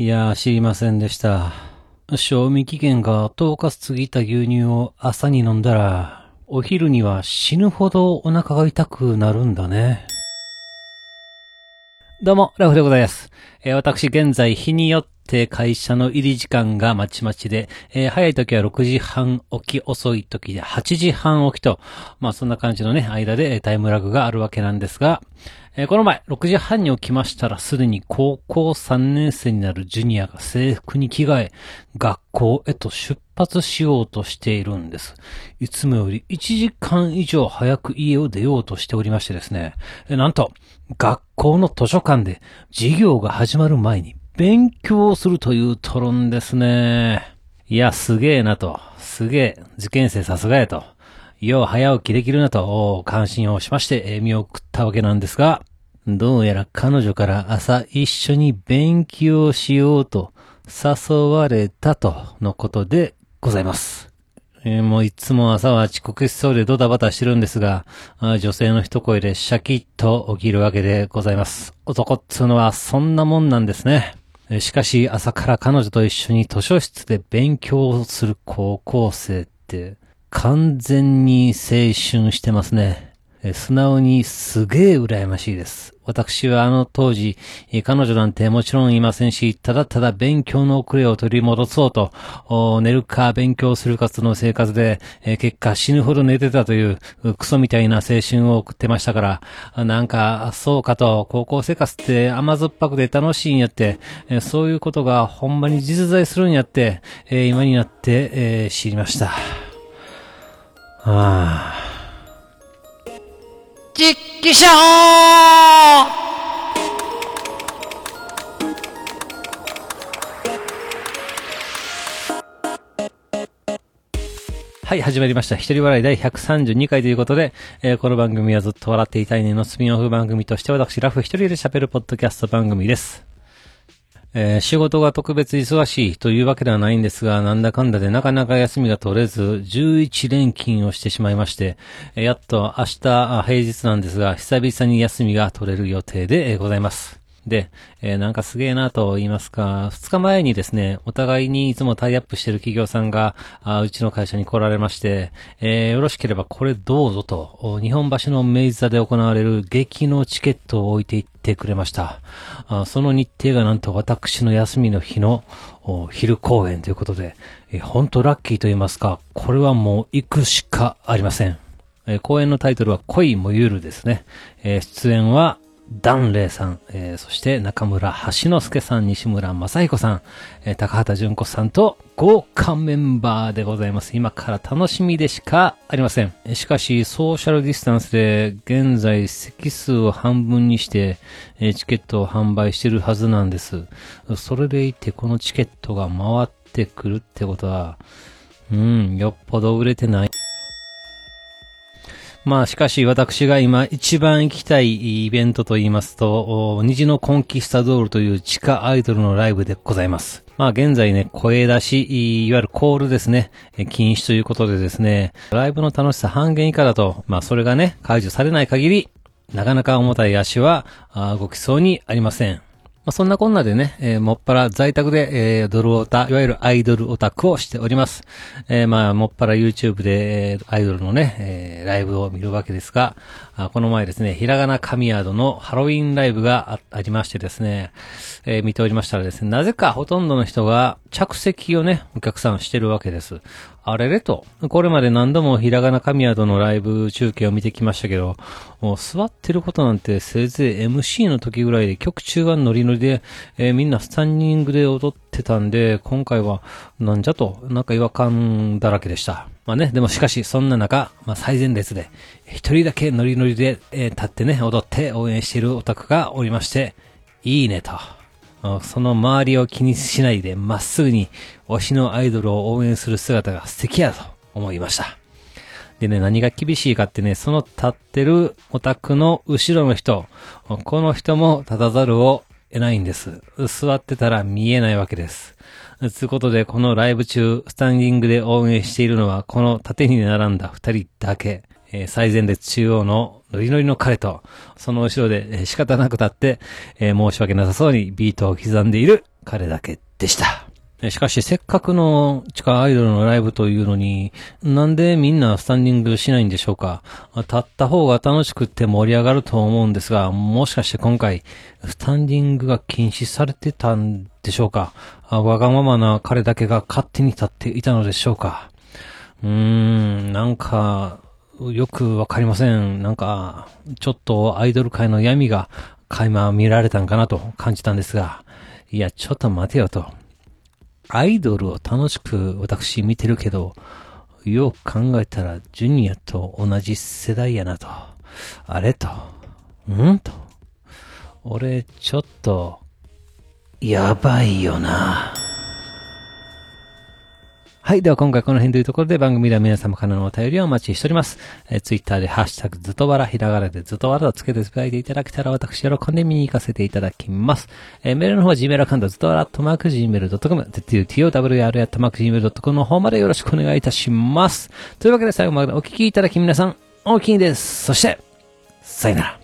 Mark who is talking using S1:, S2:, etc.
S1: いやー、知りませんでした。賞味期限が10日過ぎた牛乳を朝に飲んだら、お昼には死ぬほどお腹が痛くなるんだね。どうも、ラフでございます。えー私、現在、日によって会社の入り時間がまちまちで、えー早い時は6時半起き、遅い時で8時半起きと、まあそんな感じのね、間でタイムラグがあるわけなんですが、えーこの前、6時半に起きましたら、すでに高校3年生になるジュニアが制服に着替え、学校へと出発しようとしているんです。いつもより1時間以上早く家を出ようとしておりましてですね、なんと、学校の図書館で授業が始まる前に勉強をするというトロンですね。いや、すげえなと。すげえ。受験生さすがやと。よう早起きできるなと、関心をしまして、見送ったわけなんですが、どうやら彼女から朝一緒に勉強しようと誘われたとのことでございます。えーもういつも朝は遅刻しそうでドタバタしてるんですが、女性の一声でシャキッと起きるわけでございます。男っつうのはそんなもんなんですね。しかし朝から彼女と一緒に図書室で勉強する高校生って完全に青春してますね。素直にすげえ羨ましいです。私はあの当時、彼女なんてもちろんいませんし、ただただ勉強の遅れを取り戻そうと、寝るか勉強するかとの生活で、結果死ぬほど寝てたという、クソみたいな青春を送ってましたから、なんか、そうかと、高校生活って甘酸っぱくて楽しいんやって、そういうことがほんまに実在するんやって、今になって、知りました。はあ。
S2: 実機者
S1: はい、始まりました。一人笑い第132回ということで、えーこの番組はずっと笑っていたいねのスピンオフ番組として私、ラフ一人で喋るポッドキャスト番組です。えー仕事が特別忙しいというわけではないんですが、なんだかんだでなかなか休みが取れず、11連勤をしてしまいまして、やっと明日、平日なんですが、久々に休みが取れる予定で、ございます。で、えーなんかすげえなと言いますか、二日前にですね、お互いにいつもタイアップしてる企業さんが、あうちの会社に来られまして、えーよろしければこれどうぞと、日本橋の明治座で行われる劇のチケットを置いていってくれました。あその日程がなんと私の休みの日の昼公演ということで、えー、本当ラッキーと言いますか、これはもう行くしかありません。えー公演のタイトルは恋もゆるですね。え出演は、ダンレイさん、えーそして中村橋之助さん、西村正彦さん、えー高畑淳子さんと豪華メンバーでございます。今から楽しみでしかありません。しかし、ソーシャルディスタンスで現在席数を半分にして、えーチケットを販売してるはずなんです。それでいてこのチケットが回ってくるってことは、うん、よっぽど売れてない。まあしかし私が今一番行きたいイベントと言いますと、虹のコンキスタドールという地下アイドルのライブでございます。まあ現在ね、声出し、いわゆるコールですね、禁止ということでですね、ライブの楽しさ半減以下だと、まあそれがね、解除されない限り、なかなか重たい足は動きそうにありません。まあ、そんなこんなでね、えーもっぱら在宅で、えードルオタ、いわゆるアイドルオタクをしております。えーまあ、もっぱら YouTube で、えーアイドルのね、えーライブを見るわけですが、あこの前ですね、ひらがな神宿のハロウィンライブがありましてですね、えー見ておりましたらですね、なぜかほとんどの人が着席をね、お客さんしてるわけです。あれれと、これまで何度もひらがな神宿のライブ中継を見てきましたけど、もう座ってることなんてせいぜい MC の時ぐらいで曲中がノリノリで、えーみんなスタンディングで踊ってたんで、今回はなんじゃと、なんか違和感だらけでした。まあね、でもしかしそんな中、まあ最前列で、一人だけノリノリで、えー立ってね、踊って応援しているオタクがおりまして、いいねと。その周りを気にしないでまっすぐに推しのアイドルを応援する姿が素敵やと思いました。でね、何が厳しいかってね、その立ってるオタクの後ろの人、この人も立たざるをないんです。座ってたら見えないわけです。つうことで、このライブ中、スタンディングで応援しているのは、この縦に並んだ二人だけ。えー最前列中央のノリノリの彼と、その後ろで、仕方なく立って、えー申し訳なさそうにビートを刻んでいる彼だけでした。しかし、せっかくの地下アイドルのライブというのに、なんでみんなスタンディングしないんでしょうか立った方が楽しくって盛り上がると思うんですが、もしかして今回、スタンディングが禁止されてたんでしょうかわがままな彼だけが勝手に立っていたのでしょうかうーん、なんか、よくわかりません。なんか、ちょっとアイドル界の闇が垣間見られたんかなと感じたんですが、いや、ちょっと待てよと。アイドルを楽しく私見てるけど、よく考えたらジュニアと同じ世代やなと。あれと。うんと。俺、ちょっと、やばいよな。はい。では今回この辺というところで番組では皆様からのお便りをお待ちしております。えー、ツイッターでハッシュタグずっとわら、ひらがなでずっとわらとつけてつぶやいていただけたら私喜んで見に行かせていただきます。えー、メールの方は Gmail アカウントずっとわら、とマーク Gmail.com、totowr とマーク Gmail.com の方までよろしくお願いいたします。というわけで最後までお聞きいただき皆さん、大きいです。そして、さよなら。